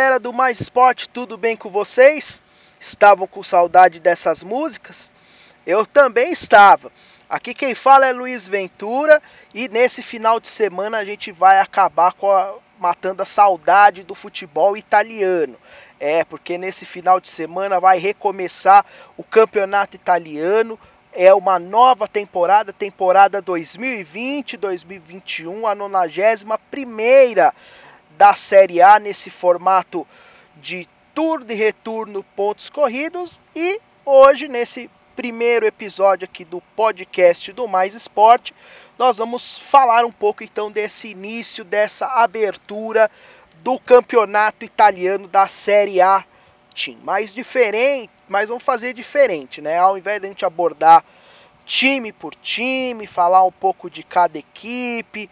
Galera do Mais Esporte, tudo bem com vocês? Estavam com saudade dessas músicas? Eu também estava. Aqui quem fala é Luiz Ventura e nesse final de semana a gente vai acabar com a, matando a saudade do futebol italiano. É, porque nesse final de semana vai recomeçar o campeonato italiano. É uma nova temporada, temporada 2020-2021, a 91 primeira da Série A nesse formato de tour de retorno pontos corridos e hoje nesse primeiro episódio aqui do podcast do Mais Esporte, nós vamos falar um pouco então desse início, dessa abertura do campeonato italiano da Série A. Team. Mais diferente, mas vamos fazer diferente, né? Ao invés de a gente abordar time por time, falar um pouco de cada equipe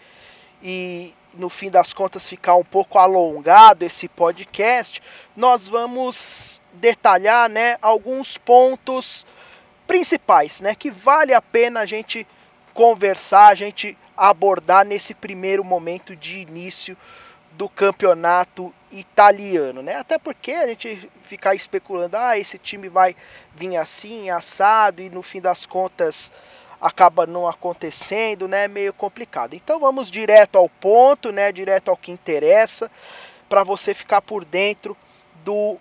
e no fim das contas ficar um pouco alongado esse podcast, nós vamos detalhar, né, alguns pontos principais, né, que vale a pena a gente conversar, a gente abordar nesse primeiro momento de início do campeonato italiano, né? Até porque a gente ficar especulando, ah, esse time vai vir assim, assado e no fim das contas acaba não acontecendo, né? Meio complicado. Então vamos direto ao ponto, né? Direto ao que interessa, para você ficar por dentro do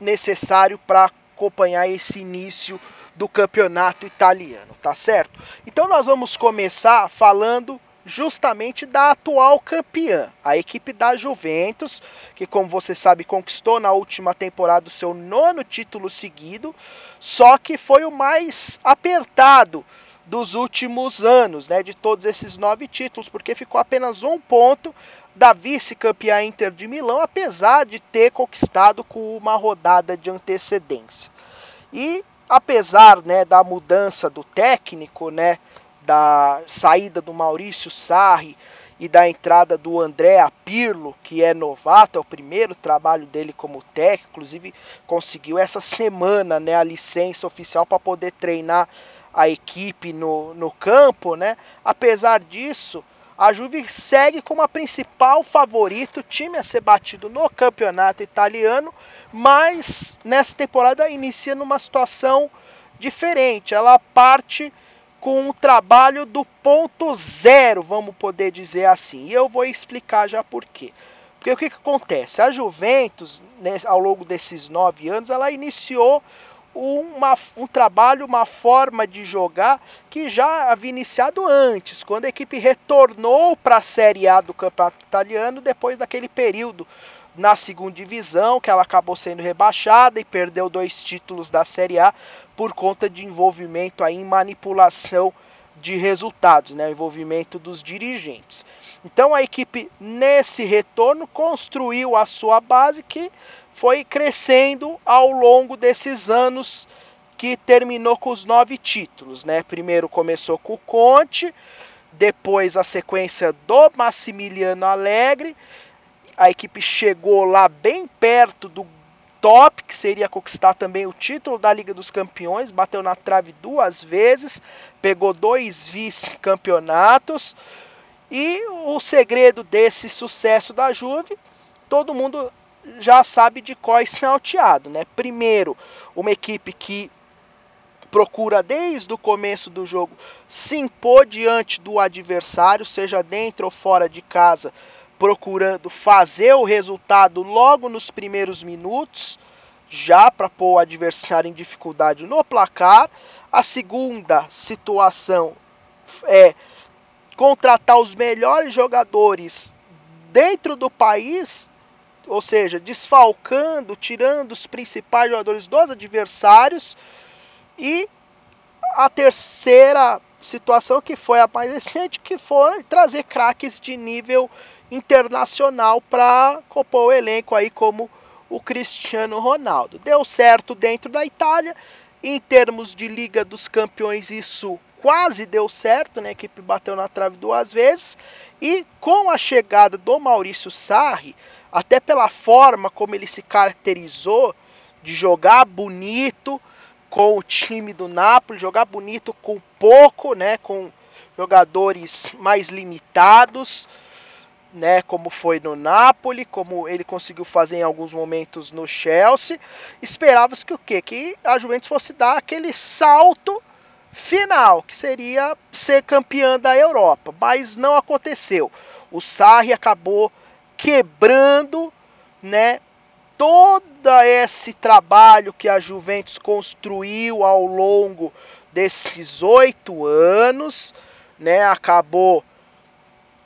necessário para acompanhar esse início do campeonato italiano, tá certo? Então nós vamos começar falando justamente da atual campeã, a equipe da Juventus, que como você sabe conquistou na última temporada o seu nono título seguido, só que foi o mais apertado dos últimos anos, né, de todos esses nove títulos, porque ficou apenas um ponto da vice-campeã Inter de Milão, apesar de ter conquistado com uma rodada de antecedência. E apesar né, da mudança do técnico, né, da saída do Maurício Sarri e da entrada do André Pirlo, que é novato, é o primeiro trabalho dele como técnico, inclusive conseguiu essa semana né, a licença oficial para poder treinar a equipe no, no campo, né? Apesar disso, a Juve segue como a principal favorita, o time a ser batido no campeonato italiano, mas nessa temporada inicia numa situação diferente. Ela parte com o trabalho do ponto zero, vamos poder dizer assim. E eu vou explicar já por quê. Porque o que, que acontece? A Juventus, né, ao longo desses nove anos, ela iniciou uma, um trabalho, uma forma de jogar que já havia iniciado antes, quando a equipe retornou para a Série A do Campeonato Italiano, depois daquele período na segunda divisão, que ela acabou sendo rebaixada e perdeu dois títulos da Série A por conta de envolvimento aí em manipulação de resultados, né, envolvimento dos dirigentes. Então a equipe nesse retorno construiu a sua base que foi crescendo ao longo desses anos que terminou com os nove títulos, né? Primeiro começou com o Conte, depois a sequência do Massimiliano Alegre a equipe chegou lá bem perto do top, que seria conquistar também o título da Liga dos Campeões, bateu na trave duas vezes, pegou dois vice-campeonatos. E o segredo desse sucesso da Juve, todo mundo já sabe de qual salteado, né? Primeiro, uma equipe que procura desde o começo do jogo se impor diante do adversário, seja dentro ou fora de casa, procurando fazer o resultado logo nos primeiros minutos, já para pôr o adversário em dificuldade no placar. A segunda situação é contratar os melhores jogadores dentro do país, ou seja, desfalcando, tirando os principais jogadores dos adversários. E a terceira situação que foi a mais recente, que foi trazer craques de nível internacional para compor o elenco aí como o Cristiano Ronaldo. Deu certo dentro da Itália, em termos de Liga dos Campeões isso quase deu certo, né? A equipe bateu na trave duas vezes e com a chegada do Maurício Sarri, até pela forma como ele se caracterizou de jogar bonito com o time do Napoli, jogar bonito com pouco, né, com jogadores mais limitados, né, como foi no Napoli, como ele conseguiu fazer em alguns momentos no Chelsea. Esperava-se que o quê? Que a Juventus fosse dar aquele salto final, que seria ser campeã da Europa, mas não aconteceu. O Sarri acabou quebrando, né, todo esse trabalho que a Juventus construiu ao longo desses oito anos, né, acabou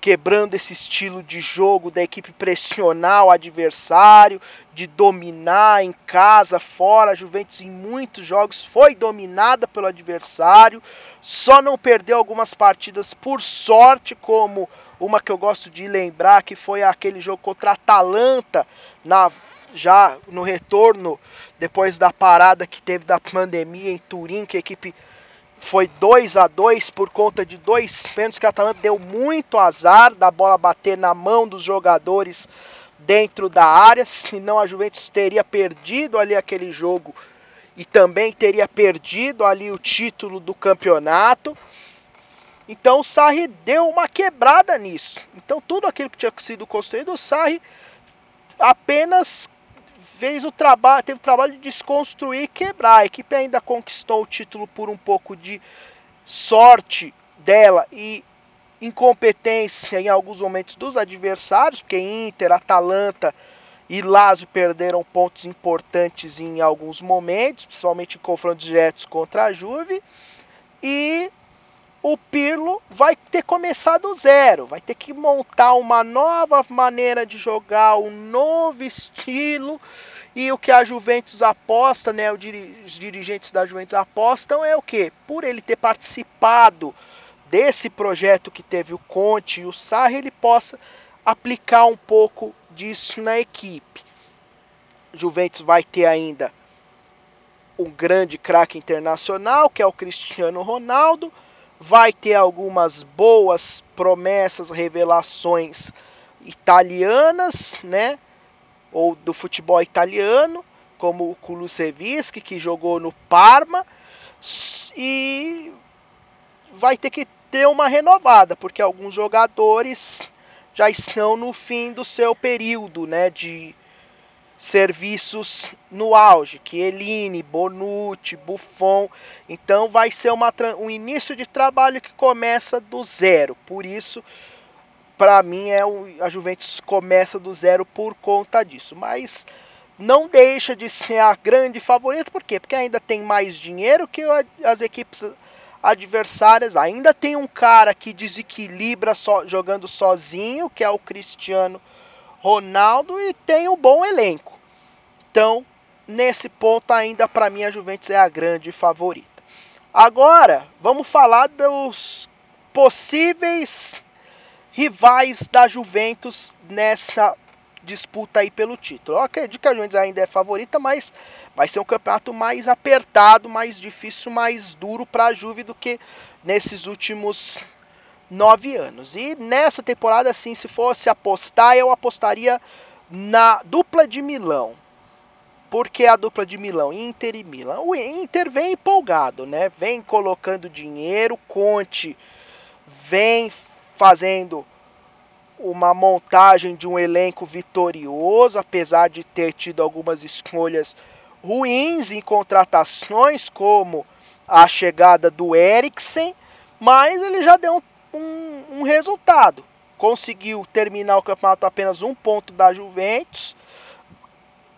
quebrando esse estilo de jogo da equipe pressionar o adversário, de dominar em casa, fora. A Juventus em muitos jogos foi dominada pelo adversário, só não perdeu algumas partidas por sorte, como uma que eu gosto de lembrar, que foi aquele jogo contra a Atalanta, na, já no retorno, depois da parada que teve da pandemia em Turim, que a equipe foi 2 a 2 por conta de dois pênaltis que a Atalanta deu muito azar da bola bater na mão dos jogadores dentro da área, senão a Juventus teria perdido ali aquele jogo e também teria perdido ali o título do campeonato. Então o Sarri deu uma quebrada nisso. Então tudo aquilo que tinha sido construído, o Sarri apenas fez o trabalho, teve o trabalho de desconstruir e quebrar. A equipe ainda conquistou o título por um pouco de sorte dela e incompetência em alguns momentos dos adversários, porque Inter, Atalanta e Lazio perderam pontos importantes em alguns momentos, principalmente em confrontos diretos contra a Juve. E o Pirlo vai ter começado zero, vai ter que montar uma nova maneira de jogar, um novo estilo. E o que a Juventus aposta, né, os dirigentes da Juventus apostam é o que? Por ele ter participado desse projeto que teve o Conte e o Sarri, ele possa aplicar um pouco disso na equipe. Juventus vai ter ainda um grande craque internacional, que é o Cristiano Ronaldo vai ter algumas boas promessas, revelações italianas, né? Ou do futebol italiano, como o Kulusevski, que jogou no Parma, e vai ter que ter uma renovada, porque alguns jogadores já estão no fim do seu período, né, de serviços no auge, Chiellini, Bonucci, Buffon. Então vai ser uma, um início de trabalho que começa do zero. Por isso, para mim, é um, a Juventus começa do zero por conta disso. Mas não deixa de ser a grande favorita, por quê? Porque ainda tem mais dinheiro que as equipes adversárias. Ainda tem um cara que desequilibra só, jogando sozinho, que é o Cristiano e tem um bom elenco. Então, nesse ponto ainda para mim a Juventus é a grande favorita. Agora, vamos falar dos possíveis rivais da Juventus nessa disputa aí pelo título. Eu acredito que a Juventus ainda é favorita, mas vai ser um campeonato mais apertado, mais difícil, mais duro para a Juve do que nesses últimos nove anos. E nessa temporada, assim, se fosse apostar, eu apostaria na dupla de Milão. Porque a dupla de Milão, Inter e Milan. O Inter vem empolgado, né? Vem colocando dinheiro, Conte vem fazendo uma montagem de um elenco vitorioso, apesar de ter tido algumas escolhas ruins em contratações, como a chegada do Eriksen, mas ele já deu um um, um resultado. Conseguiu terminar o campeonato apenas um ponto da Juventus.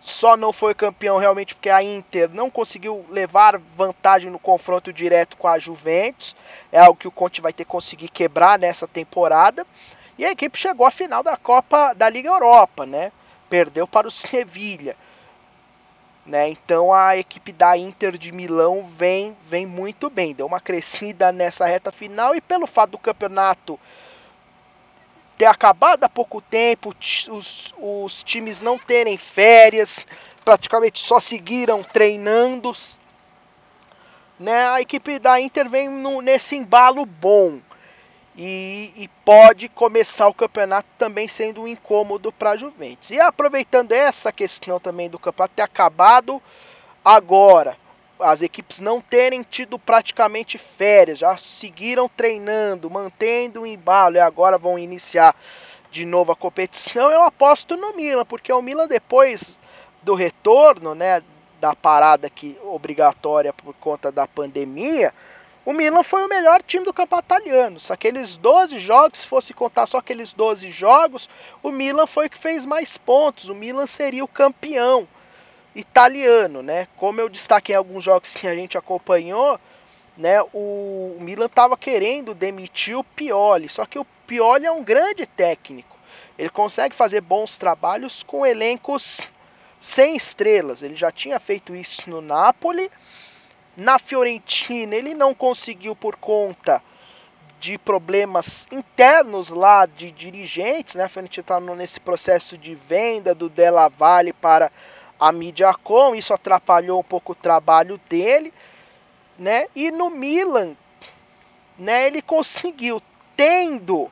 Só não foi campeão realmente porque a Inter não conseguiu levar vantagem no confronto direto com a Juventus. É algo que o Conte vai ter que conseguir quebrar nessa temporada. E a equipe chegou à final da Copa da Liga Europa, né? Perdeu para o Sevilha. Né? Então a equipe da Inter de Milão vem, vem muito bem, deu uma crescida nessa reta final e pelo fato do campeonato ter acabado há pouco tempo, os, os times não terem férias, praticamente só seguiram treinando. Né? A equipe da Inter vem no, nesse embalo bom e, e, pode começar o campeonato também sendo um incômodo para a Juventus. E aproveitando essa questão também do campeonato ter acabado agora, as equipes não terem tido praticamente férias, já seguiram treinando, mantendo o embalo e agora vão iniciar de novo a competição, eu aposto no Milan, porque o Milan depois do retorno, né, da parada que obrigatória por conta da pandemia, o Milan foi o melhor time do campeonato italiano. Se aqueles 12 jogos, se fosse contar só aqueles 12 jogos, o Milan foi o que fez mais pontos. O Milan seria o campeão italiano, né? Como eu destaquei em alguns jogos que a gente acompanhou, né, o Milan estava querendo demitir o Pioli, só que o Pioli é um grande técnico. Ele consegue fazer bons trabalhos com elencos sem estrelas. Ele já tinha feito isso no Napoli. Na Fiorentina ele não conseguiu por conta de problemas internos lá de dirigentes, né? A Fiorentina está nesse processo de venda do Della Valle para a Mediacom, isso atrapalhou um pouco o trabalho dele, né? E no Milan, né, ele conseguiu tendo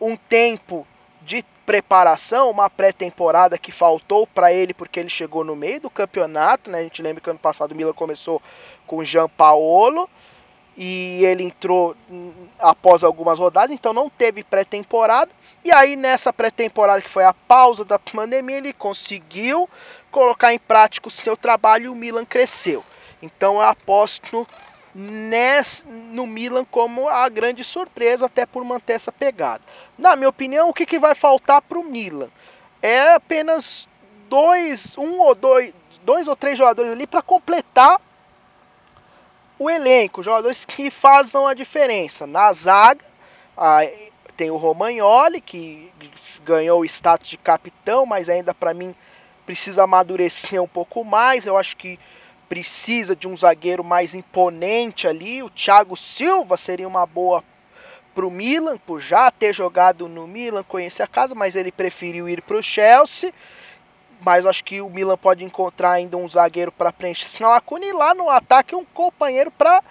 um tempo de preparação, uma pré-temporada que faltou para ele porque ele chegou no meio do campeonato, né? A gente lembra que ano passado o Milan começou com Jean Paolo e ele entrou após algumas rodadas, então não teve pré-temporada. E aí nessa pré-temporada que foi a pausa da pandemia, ele conseguiu colocar em prática o seu trabalho e o Milan cresceu. Então eu aposto nesse, no Milan como a grande surpresa, até por manter essa pegada. Na minha opinião, o que, que vai faltar para o Milan? É apenas dois, um ou dois, dois ou três jogadores ali para completar o elenco, jogadores que fazem a diferença. Na zaga, tem o Romagnoli, que ganhou o status de capitão, mas ainda para mim precisa amadurecer um pouco mais. Eu acho que precisa de um zagueiro mais imponente ali. O Thiago Silva seria uma boa para o Milan, por já ter jogado no Milan, conhecer a casa, mas ele preferiu ir para o Chelsea. Mas acho que o Milan pode encontrar ainda um zagueiro para preencher essa lacuna e lá no ataque um companheiro para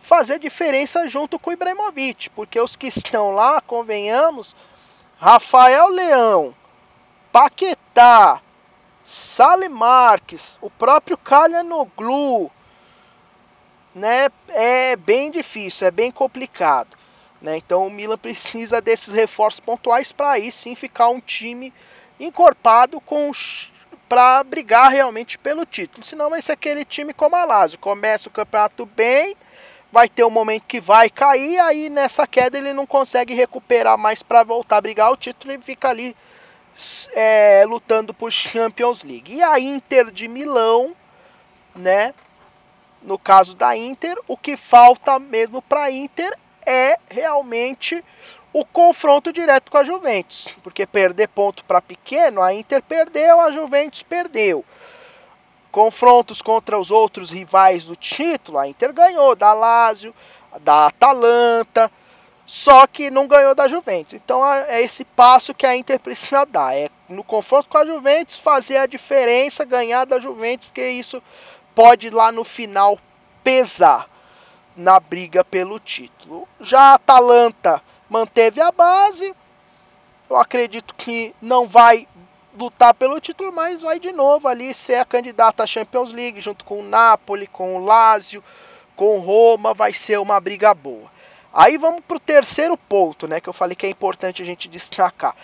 fazer diferença junto com o Ibrahimovic, porque os que estão lá, convenhamos, Rafael Leão, Paquetá, Sale Marques, o próprio Kalyanoglu, né, é bem difícil, é bem complicado. Né? Então o Milan precisa desses reforços pontuais para aí sim ficar um time encorpado com para brigar realmente pelo título. Senão vai ser aquele time como a Lazio, começa o campeonato bem, vai ter um momento que vai cair, aí nessa queda ele não consegue recuperar mais para voltar a brigar o título e fica ali é, lutando por Champions League. E a Inter de Milão, né? No caso da Inter, o que falta mesmo para a Inter é realmente o confronto direto com a Juventus, porque perder ponto para pequeno, a Inter perdeu, a Juventus perdeu. Confrontos contra os outros rivais do título, a Inter ganhou da Lazio, da Atalanta, só que não ganhou da Juventus. Então é esse passo que a Inter precisa dar. É no confronto com a Juventus fazer a diferença, ganhar da Juventus, porque isso pode lá no final pesar na briga pelo título. Já a Atalanta manteve a base. Eu acredito que não vai lutar pelo título, mas vai de novo ali ser a candidata à Champions League junto com o Napoli, com o Lazio, com o Roma, vai ser uma briga boa. Aí vamos para o terceiro ponto, né, que eu falei que é importante a gente destacar.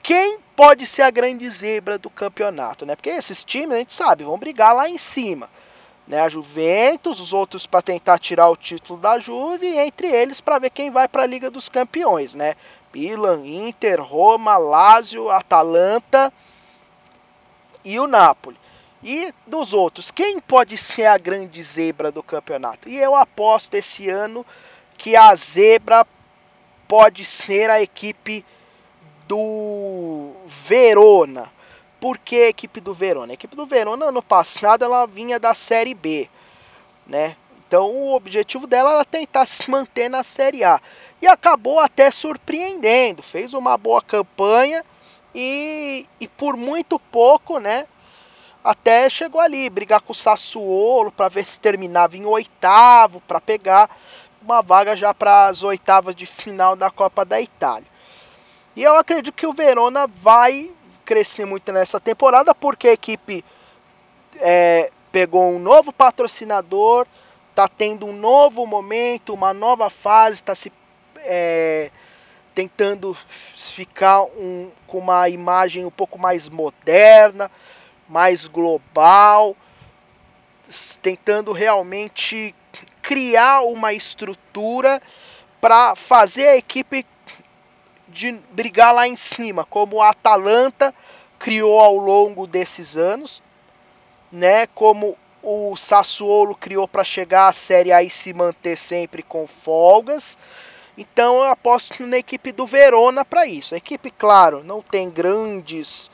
Quem pode ser a grande zebra do campeonato, né? Porque esses times a gente sabe vão brigar lá em cima, né? A Juventus, os outros para tentar tirar o título da Juve, e entre eles para ver quem vai para a Liga dos Campeões, né? Milan, Inter, Roma, Lazio, Atalanta e o Napoli. E dos outros, quem pode ser a grande zebra do campeonato? E eu aposto esse ano que a zebra pode ser a equipe do Verona. Por que a equipe do Verona? A equipe do Verona ano passado ela vinha da Série B, né? Então o objetivo dela era tentar se manter na Série A e acabou até surpreendendo, fez uma boa campanha e, e por muito pouco, né? Até chegou ali brigar com o Sassuolo para ver se terminava em oitavo para pegar uma vaga já para as oitavas de final da Copa da Itália. E eu acredito que o Verona vai crescer muito nessa temporada porque a equipe é, pegou um novo patrocinador, está tendo um novo momento, uma nova fase, está se é, tentando ficar um, com uma imagem um pouco mais moderna, mais global, tentando realmente criar uma estrutura para fazer a equipe de brigar lá em cima, como a Atalanta criou ao longo desses anos, né? Como o Sassuolo criou para chegar à Série A e se manter sempre com folgas. Então eu aposto na equipe do Verona para isso. A equipe, claro, não tem grandes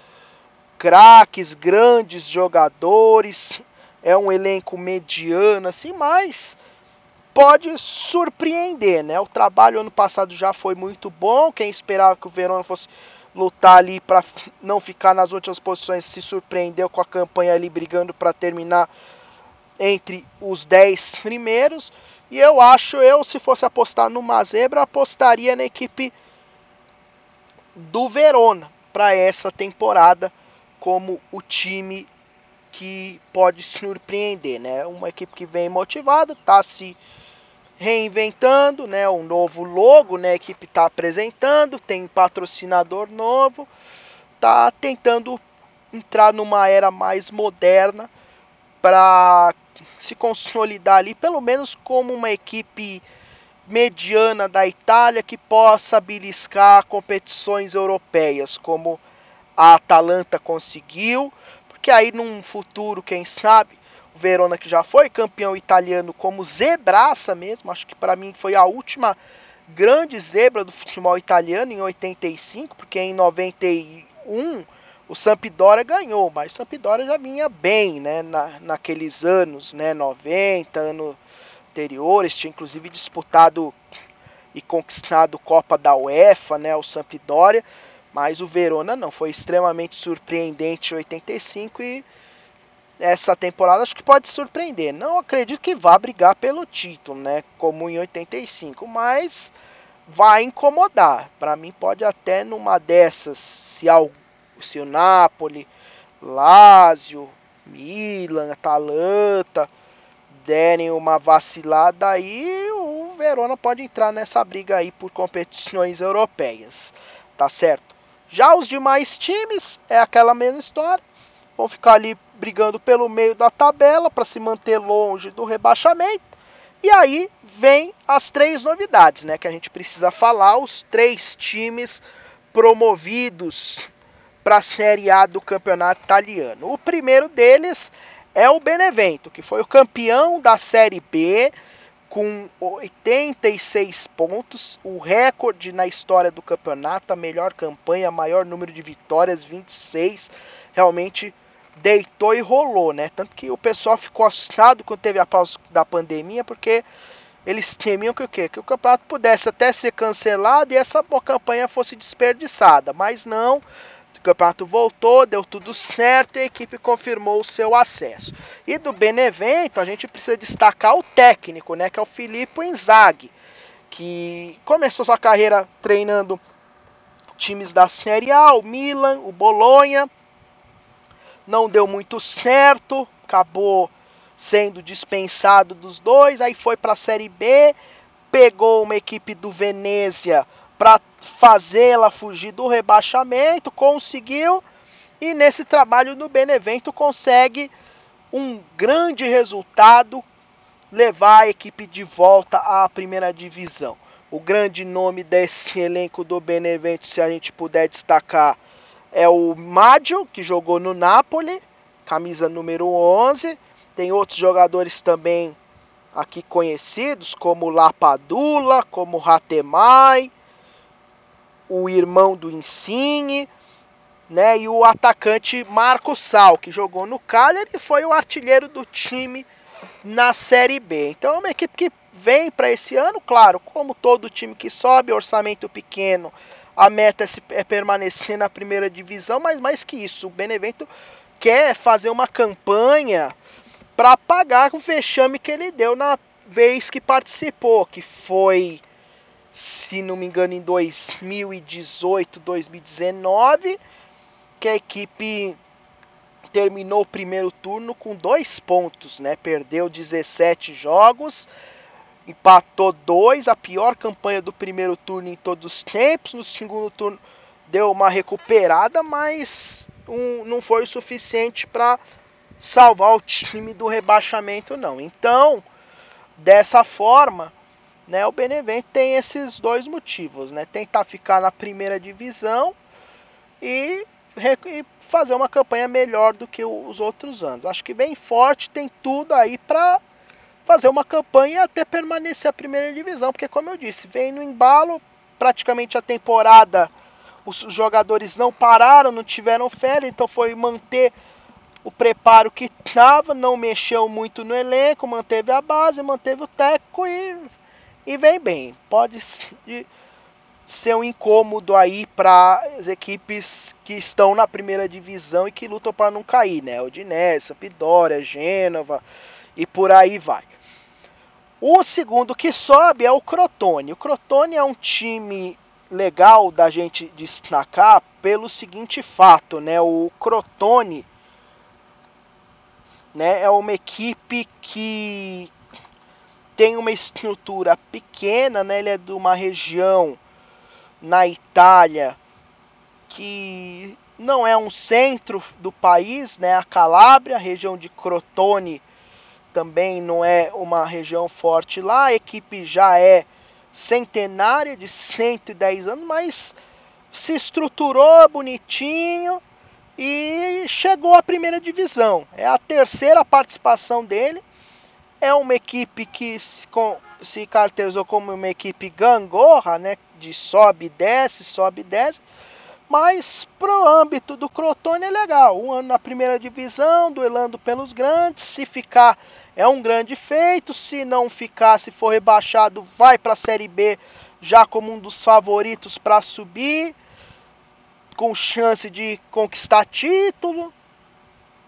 craques, grandes jogadores, é um elenco mediano assim, mas pode surpreender, né? O trabalho ano passado já foi muito bom. Quem esperava que o Verona fosse lutar ali para não ficar nas últimas posições se surpreendeu com a campanha ali brigando para terminar entre os 10 primeiros. E eu acho, eu se fosse apostar numa zebra, apostaria na equipe do Verona para essa temporada como o time que pode surpreender, né? Uma equipe que vem motivada, está se reinventando, né? Um novo logo, né? A equipe está apresentando, tem patrocinador novo, está tentando entrar numa era mais moderna para se consolidar ali, pelo menos como uma equipe mediana da Itália que possa beliscar competições europeias, como a Atalanta conseguiu, porque aí num futuro, quem sabe, Verona que já foi campeão italiano como zebraça mesmo, acho que para mim foi a última grande zebra do futebol italiano em 85, porque em 91 o Sampdoria ganhou, mas o Sampdoria já vinha bem, né, na, naqueles anos, né, 90, ano anteriores, tinha inclusive disputado e conquistado Copa da UEFA, né, o Sampdoria, mas o Verona não, foi extremamente surpreendente em 85 e essa temporada acho que pode surpreender. Não acredito que vá brigar pelo título, né, como em 85, mas vai incomodar. Para mim pode até numa dessas, se algo se o Napoli, Lazio, Milan, Atalanta derem uma vacilada aí, o Verona pode entrar nessa briga aí por competições europeias, tá certo? Já os demais times é aquela mesma história, vão ficar ali brigando pelo meio da tabela para se manter longe do rebaixamento. E aí vem as três novidades, né, que a gente precisa falar, os três times promovidos para a Série A do campeonato italiano. O primeiro deles é o Benevento, que foi o campeão da Série B com 86 pontos, o recorde na história do campeonato, a melhor campanha, maior número de vitórias, 26. Realmente deitou e rolou, né? Tanto que o pessoal ficou assustado quando teve a pausa da pandemia, porque eles temiam que o quê? Que o campeonato pudesse até ser cancelado e essa campanha fosse desperdiçada, mas não. O campeonato voltou, deu tudo certo e a equipe confirmou o seu acesso. E do Benevento, a gente precisa destacar o técnico, né, que é o Filippo Inzaghi, que começou sua carreira treinando times da Série A, o Milan, o Bolonha. Não deu muito certo, acabou sendo dispensado dos dois, aí foi para a Série B, pegou uma equipe do Venezia para fazê-la fugir do rebaixamento, conseguiu e nesse trabalho no Benevento consegue um grande resultado, levar a equipe de volta à primeira divisão. O grande nome desse elenco do Benevento, se a gente puder destacar, é o Maggio, que jogou no Napoli, camisa número 11. Tem outros jogadores também aqui conhecidos, como Lapadula, como Ratemai, o irmão do Insigne, né, e o atacante Marco Sal, que jogou no Cagliari e foi o artilheiro do time na Série B. Então é uma equipe que vem para esse ano, claro, como todo time que sobe, orçamento pequeno, a meta é, é permanecer na primeira divisão, mas mais que isso, o Benevento quer fazer uma campanha para pagar o vexame que ele deu na vez que participou, que foi se não me engano, em 2018, 2019, que a equipe terminou o primeiro turno com dois pontos, né? Perdeu 17 jogos, empatou dois, a pior campanha do primeiro turno em todos os tempos. No segundo turno deu uma recuperada, mas um, não foi o suficiente para salvar o time do rebaixamento, não. Então, dessa forma, né, o Benevento tem esses dois motivos, né? Tentar ficar na primeira divisão e, e fazer uma campanha melhor do que os outros anos. Acho que bem forte, tem tudo aí para fazer uma campanha até permanecer a primeira divisão, porque como eu disse, vem no embalo, praticamente a temporada os jogadores não pararam, não tiveram férias, então foi manter o preparo que estava, não mexeu muito no elenco, manteve a base, manteve o técnico e, e vem bem. Pode ser um incômodo aí para as equipes que estão na primeira divisão e que lutam para não cair, né? Odinese, Sampdoria, Gênova e por aí vai. O segundo que sobe é o Crotone. O Crotone é um time legal da gente destacar pelo seguinte fato, né? O Crotone né, é uma equipe que tem uma estrutura pequena, né? Ele é de uma região na Itália que não é um centro do país, né? A Calábria, a região de Crotone também não é uma região forte lá. A equipe já é centenária de 110 anos, mas se estruturou bonitinho e chegou à primeira divisão. É a terceira participação dele. É uma equipe que se, com, se caracterizou como uma equipe gangorra, né? De sobe e desce, sobe e desce. Mas pro âmbito do Crotone é legal. Um ano na primeira divisão, duelando pelos grandes. Se ficar é um grande feito. Se não ficar, se for rebaixado, vai para a Série B já como um dos favoritos para subir, com chance de conquistar título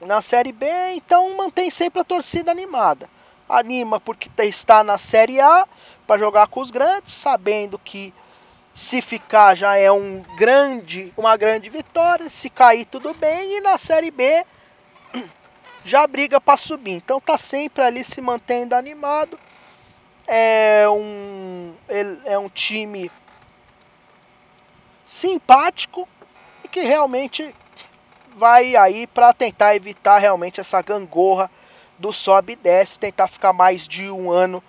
na Série B. Então mantém sempre a torcida animada. Anima porque está na Série A para jogar com os grandes, sabendo que se ficar já é um grande, uma grande vitória. Se cair tudo bem e na Série B já briga para subir. Então tá sempre ali se mantendo animado. É um, é um time simpático e que realmente vai aí para tentar evitar realmente essa gangorra do sobe e desce, tentar ficar mais de um ano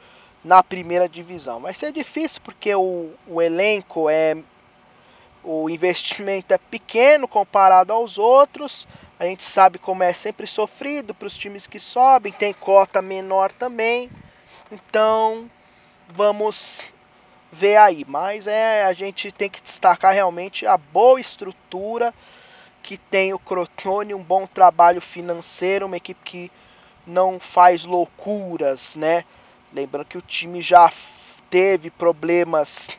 na primeira divisão. Vai ser difícil porque o, o elenco é o investimento é pequeno comparado aos outros. A gente sabe como é sempre sofrido para os times que sobem, tem cota menor também. Então, vamos ver aí. Mas é a gente tem que destacar realmente a boa estrutura que tem o Crotone, um bom trabalho financeiro, uma equipe que não faz loucuras, né? Lembrando que o time já teve problemas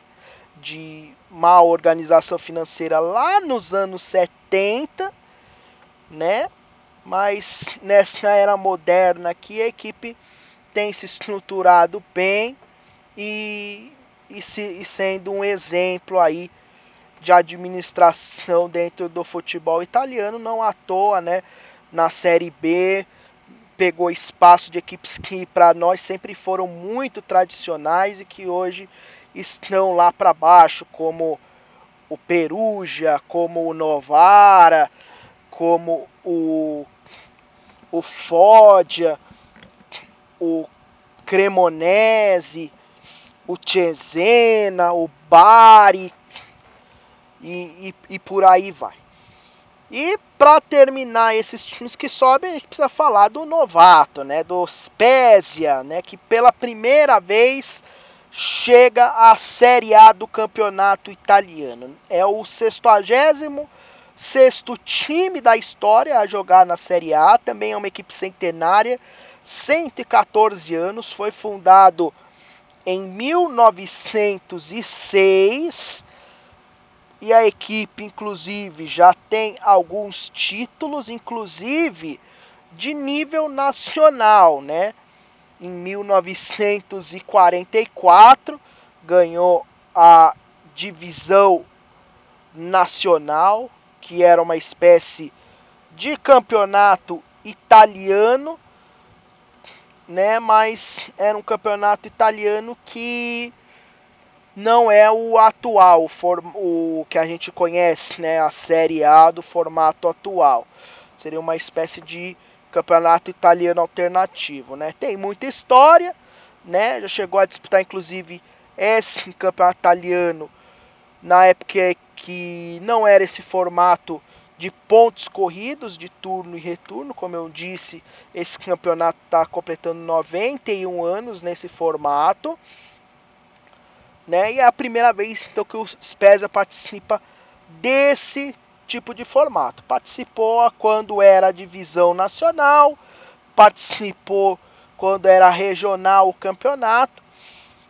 de má organização financeira lá nos anos 70 né? Mas nessa era moderna aqui a equipe tem se estruturado bem e, e, se, e sendo um exemplo aí de administração dentro do futebol italiano, não à toa, né? Na Série B pegou espaço de equipes que para nós sempre foram muito tradicionais e que hoje estão lá para baixo, como o Perugia, como o Novara, como o, o Foggia, o Cremonese, o Cesena, o Bari e, e, e por aí vai. E para terminar esses times que sobem, a gente precisa falar do novato, né, do Spezia, né, que pela primeira vez chega à Série A do campeonato italiano. É o 60 sexto time da história a jogar na Série A, também é uma equipe centenária, 114 anos, foi fundado em 1906 e a equipe inclusive já tem alguns títulos, inclusive de nível nacional, né? Em 1944 ganhou a divisão nacional que era uma espécie de campeonato italiano né? Mas era um campeonato italiano que não é o atual, o que a gente conhece, né? A Série A do formato atual. Seria uma espécie de campeonato italiano alternativo, né? Tem muita história, né? Já chegou a disputar inclusive esse campeonato italiano na época que não era esse formato de pontos corridos de turno e retorno, como eu disse, esse campeonato está completando 91 anos nesse formato, né? E é a primeira vez então que o Spezia participa desse tipo de formato. Participou quando era divisão nacional, participou quando era regional o campeonato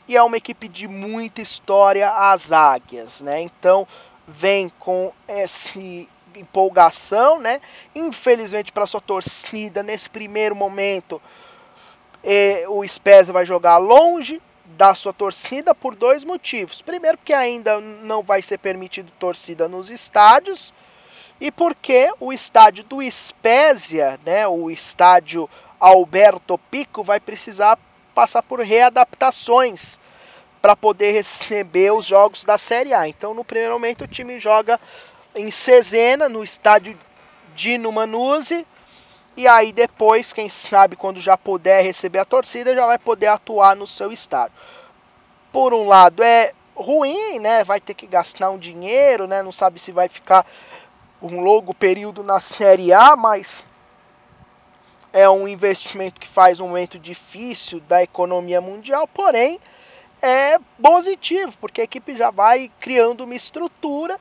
e é uma equipe de muita história as Águias, né? Então vem com esse empolgação, né? Infelizmente para sua torcida nesse primeiro momento eh, o Spezia vai jogar longe da sua torcida por dois motivos. Primeiro porque ainda não vai ser permitido torcida nos estádios e porque o estádio do Spezia, né, o estádio Alberto Pico vai precisar passar por readaptações para poder receber os jogos da Série A. Então, no primeiro momento, o time joga em Cesena, no estádio Dino Manuzzi, e aí depois, quem sabe, quando já puder receber a torcida, já vai poder atuar no seu estádio. Por um lado, é ruim, né? Vai ter que gastar um dinheiro, né? Não sabe se vai ficar um longo período na Série A, mas é um investimento que faz um momento difícil da economia mundial, porém é positivo, porque a equipe já vai criando uma estrutura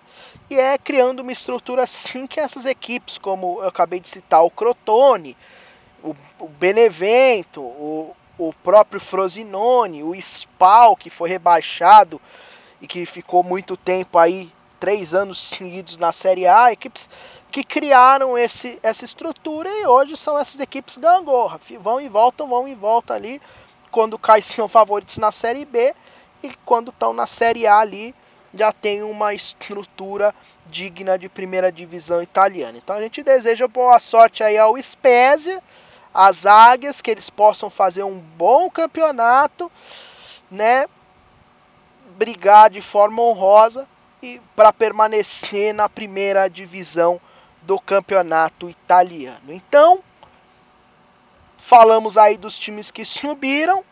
e é criando uma estrutura assim que essas equipes, como eu acabei de citar, o Crotone, o, o Benevento, o, o próprio Frosinone, o Spal, que foi rebaixado e que ficou muito tempo aí, três anos seguidos na Série A, equipes que criaram esse, essa estrutura e hoje são essas equipes gangorra, vão e voltam, vão e voltam ali, quando caem são favoritos na Série B e quando estão na Série A ali já tem uma estrutura digna de primeira divisão italiana. Então a gente deseja boa sorte aí ao Spezia, às Águias, que eles possam fazer um bom campeonato, né? Brigar de forma honrosa e para permanecer na primeira divisão do campeonato italiano. Então, falamos aí dos times que subiram.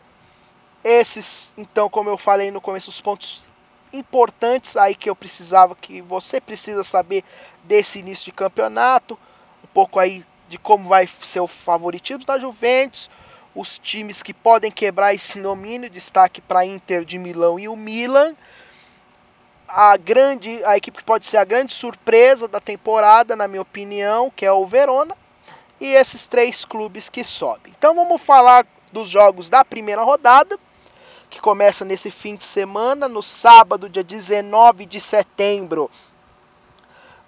Esses, então, como eu falei no começo, os pontos importantes aí que eu precisava, que você precisa saber desse início de campeonato, um pouco aí de como vai ser o favoritismo da Juventus, os times que podem quebrar esse domínio, destaque para Inter de Milão e o Milan. A grande, a equipe que pode ser a grande surpresa da temporada, na minha opinião, que é o Verona, e esses três clubes que sobem. Então vamos falar dos jogos da primeira rodada, que começa nesse fim de semana, no sábado, dia 19 de setembro.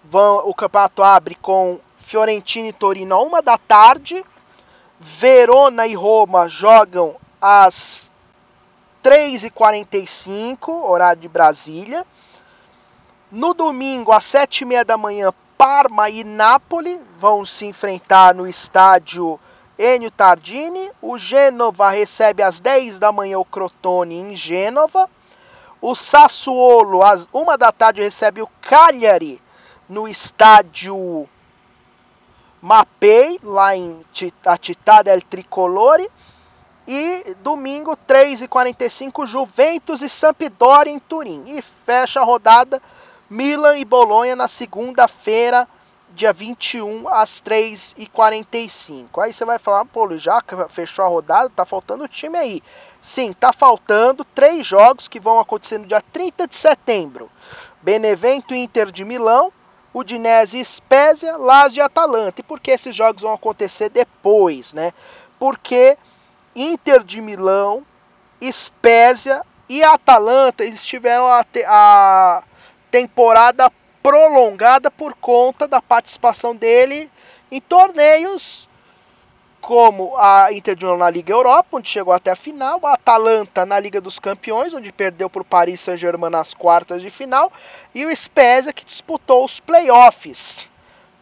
Vão, o campeonato abre com Fiorentina e Torino uma da tarde. Verona e Roma jogam às 3h45, horário de Brasília. No domingo, às 7h30 da manhã, Parma e Napoli vão se enfrentar no estádio Enio Tardini. O Gênova recebe às 10 da manhã o Crotone em Gênova. O Sassuolo, às 1 da tarde, recebe o Cagliari no estádio Mapei, lá em Città del Tricolore. E domingo, 3h45, Juventus e Sampdoria em Turim. E fecha a rodada Milan e Bolonha na segunda-feira, dia 21, às 3h45. Aí você vai falar, pô, já fechou a rodada, tá faltando time aí. Sim, tá faltando três jogos que vão acontecer no dia 30 de setembro. Benevento Inter de Milão, Udinese e Spezia, Lazio e Atalanta. E por que esses jogos vão acontecer depois, né? Porque Inter de Milão, Spezia e Atalanta eles tiveram a, a temporada prolongada por conta da participação dele em torneios como a Inter de Milão na Liga Europa, onde chegou até a final, a Atalanta na Liga dos Campeões, onde perdeu para o Paris Saint-Germain nas quartas de final, e o Spezia que disputou os playoffs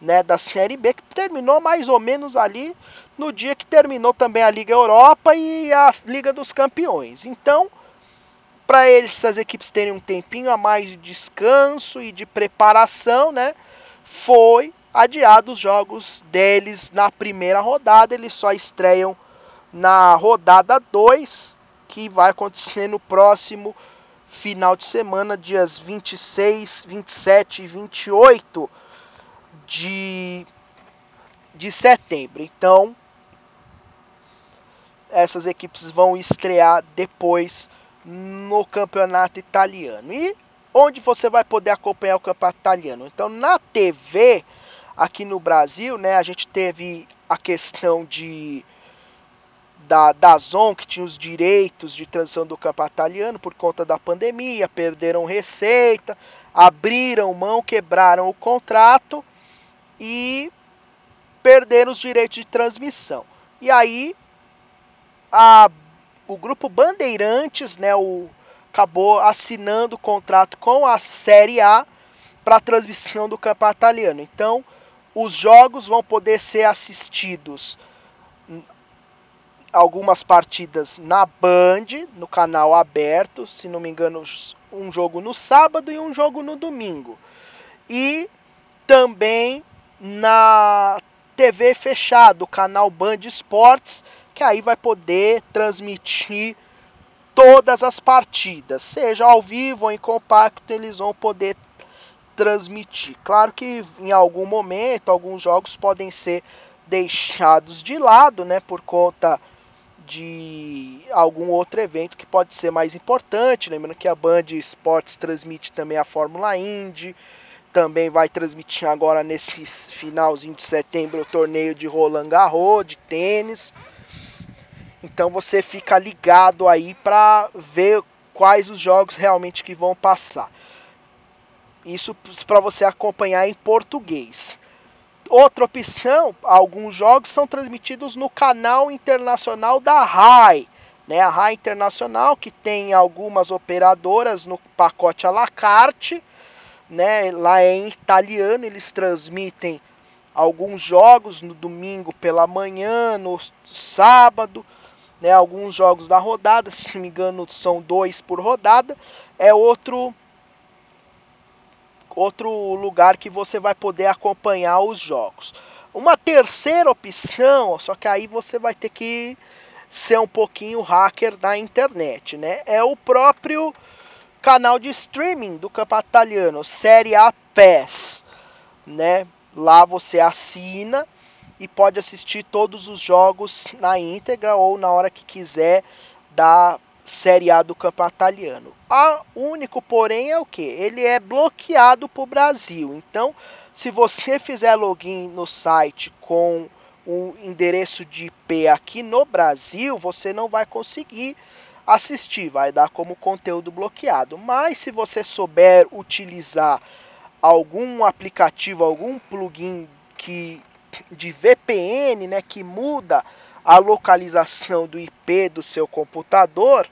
né, da Série B, que terminou mais ou menos ali no dia que terminou também a Liga Europa e a Liga dos Campeões. Então, para essas equipes terem um tempinho a mais de descanso e de preparação, né, foi adiado os jogos deles na primeira rodada. Eles só estreiam na rodada 2, que vai acontecer no próximo final de semana, dias 26, 27 e 28 de, de setembro. Então, essas equipes vão estrear depois no campeonato italiano. E onde você vai poder acompanhar o campeonato italiano? Então, na TV, aqui no Brasil, né, a gente teve a questão de da, da Zon, que tinha os direitos de transição do campeonato italiano por conta da pandemia, perderam receita, abriram mão, quebraram o contrato e perderam os direitos de transmissão. E aí a, o grupo Bandeirantes, né, o, acabou assinando o contrato com a Série A para a transmissão do campeonato italiano. Então, os jogos vão poder ser assistidos algumas partidas na Band, no canal aberto, se não me engano, um jogo no sábado e um jogo no domingo. E também na TV fechado, o canal Band Esportes, que aí vai poder transmitir todas as partidas, seja ao vivo ou em compacto, eles vão poder transmitir. Claro que em algum momento alguns jogos podem ser deixados de lado, né, por conta de algum outro evento que pode ser mais importante. Lembrando que a Band Esportes transmite também a Fórmula Indy, também vai transmitir agora nesse finalzinho de setembro o torneio de Roland Garros de tênis. Então você fica ligado aí para ver quais os jogos realmente que vão passar. Isso para você acompanhar em português. Outra opção, alguns jogos são transmitidos no canal internacional da RAI. Né? A RAI Internacional, que tem algumas operadoras no pacote à la carte. Né? Lá é em italiano, eles transmitem alguns jogos no domingo pela manhã, no sábado, né, alguns jogos da rodada, se não me engano são dois por rodada, é outro outro lugar que você vai poder acompanhar os jogos. Uma terceira opção, só que aí você vai ter que ser um pouquinho hacker da internet, né? É o próprio canal de streaming do campeonato italiano, Série A PES, né? Lá você assina e pode assistir todos os jogos na íntegra ou na hora que quiser da Série A do campeonato italiano. O único, porém, é o que? Ele é bloqueado para o Brasil. Então, se você fizer login no site com o endereço de IP aqui no Brasil, você não vai conseguir assistir, vai dar como conteúdo bloqueado. Mas se você souber utilizar algum aplicativo, algum plugin que de VPN, né, que muda a localização do IP do seu computador,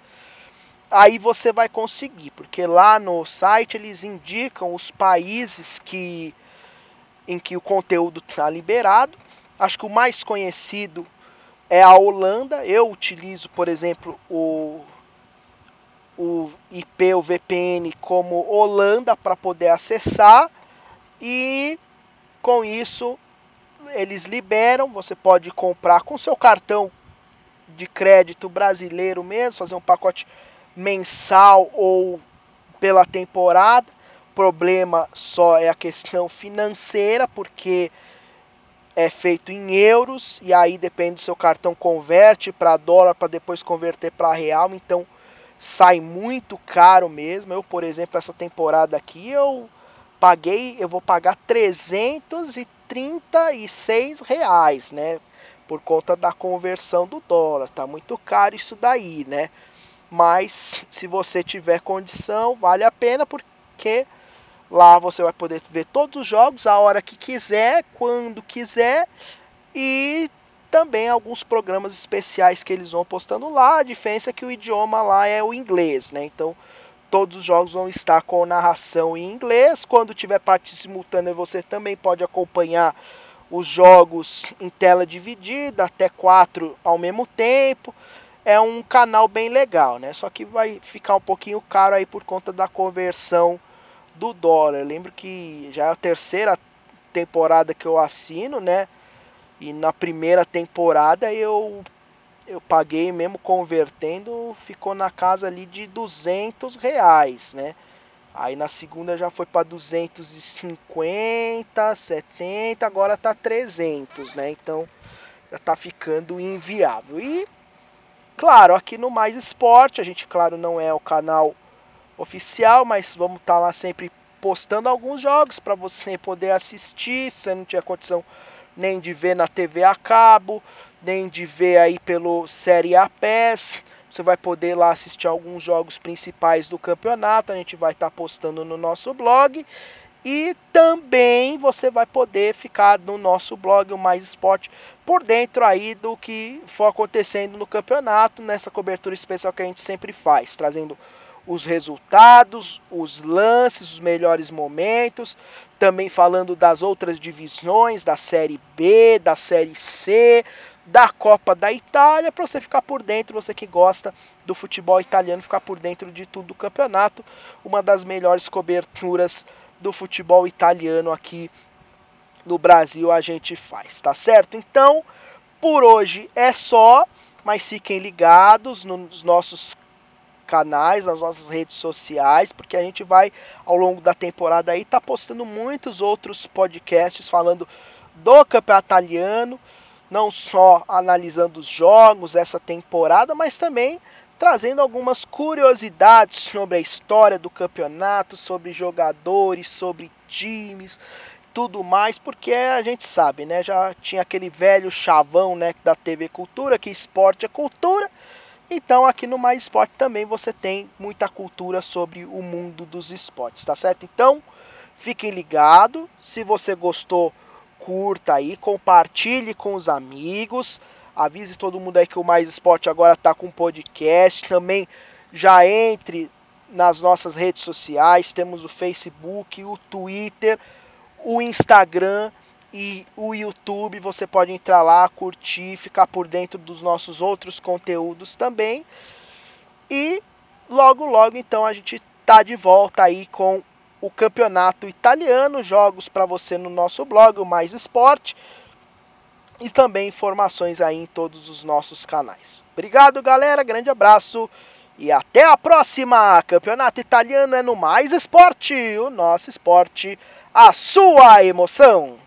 aí você vai conseguir, porque lá no site eles indicam os países que em que o conteúdo está liberado. Acho que o mais conhecido é a Holanda. Eu utilizo, por exemplo, o o IP, o VPN como Holanda para poder acessar e com isso eles liberam, você pode comprar com seu cartão de crédito brasileiro mesmo, fazer um pacote mensal ou pela temporada. O problema só é a questão financeira, porque é feito em euros e aí depende do seu cartão converte para dólar para depois converter para real, então sai muito caro mesmo. Eu, por exemplo, essa temporada aqui eu paguei, eu vou pagar 336 reais, né? Por conta da conversão do dólar, tá muito caro isso daí, né? Mas se você tiver condição, vale a pena porque lá você vai poder ver todos os jogos a hora que quiser, quando quiser e também alguns programas especiais que eles vão postando lá. A diferença é que o idioma lá é o inglês, né? Então Todos os jogos vão estar com narração em inglês. Quando tiver parte simultânea, você também pode acompanhar os jogos em tela dividida, até quatro ao mesmo tempo. É um canal bem legal, né? Só que vai ficar um pouquinho caro aí por conta da conversão do dólar. Eu lembro que já é a terceira temporada que eu assino, né? E na primeira temporada eu eu paguei mesmo convertendo, ficou na casa ali de 200 reais, né? Aí na segunda já foi para 250, 70, agora tá 300, né? Então já tá ficando inviável. E claro, aqui no Mais Esporte, a gente claro não é o canal oficial, mas vamos estar tá lá sempre postando alguns jogos para você poder assistir, se não tiver condição nem de ver na TV a cabo, nem de ver aí pelo Série A PES. Você vai poder lá assistir alguns jogos principais do campeonato. A gente vai estar tá postando no nosso blog. E também você vai poder ficar no nosso blog, o Mais Esporte, por dentro aí do que for acontecendo no campeonato, nessa cobertura especial que a gente sempre faz, trazendo os resultados, os lances, os melhores momentos, também falando das outras divisões, da Série B, da Série C, da Copa da Itália, para você ficar por dentro, você que gosta do futebol italiano, ficar por dentro de tudo do campeonato, uma das melhores coberturas do futebol italiano aqui no Brasil a gente faz, tá certo? Então, por hoje é só, mas fiquem ligados nos nossos canais, nas nossas redes sociais, porque a gente vai ao longo da temporada aí tá postando muitos outros podcasts falando do campeonato italiano, não só analisando os jogos essa temporada, mas também trazendo algumas curiosidades sobre a história do campeonato, sobre jogadores, sobre times, tudo mais, porque a gente sabe, né? Já tinha aquele velho chavão, né, da TV Cultura, que esporte é cultura. Então aqui no Mais Esporte também você tem muita cultura sobre o mundo dos esportes, tá certo? Então fiquem ligados. Se você gostou, curta aí, compartilhe com os amigos. Avise todo mundo aí que o Mais Esporte agora está com podcast. Também já entre nas nossas redes sociais. Temos o Facebook, o Twitter, o Instagram e o YouTube. Você pode entrar lá, curtir, ficar por dentro dos nossos outros conteúdos também. E logo, logo então a gente tá de volta aí com o campeonato italiano, jogos para você no nosso blog, o Mais Esporte. E também informações aí em todos os nossos canais. Obrigado, galera. Grande abraço e até a próxima. Campeonato italiano é no Mais Esporte, o nosso esporte, a sua emoção.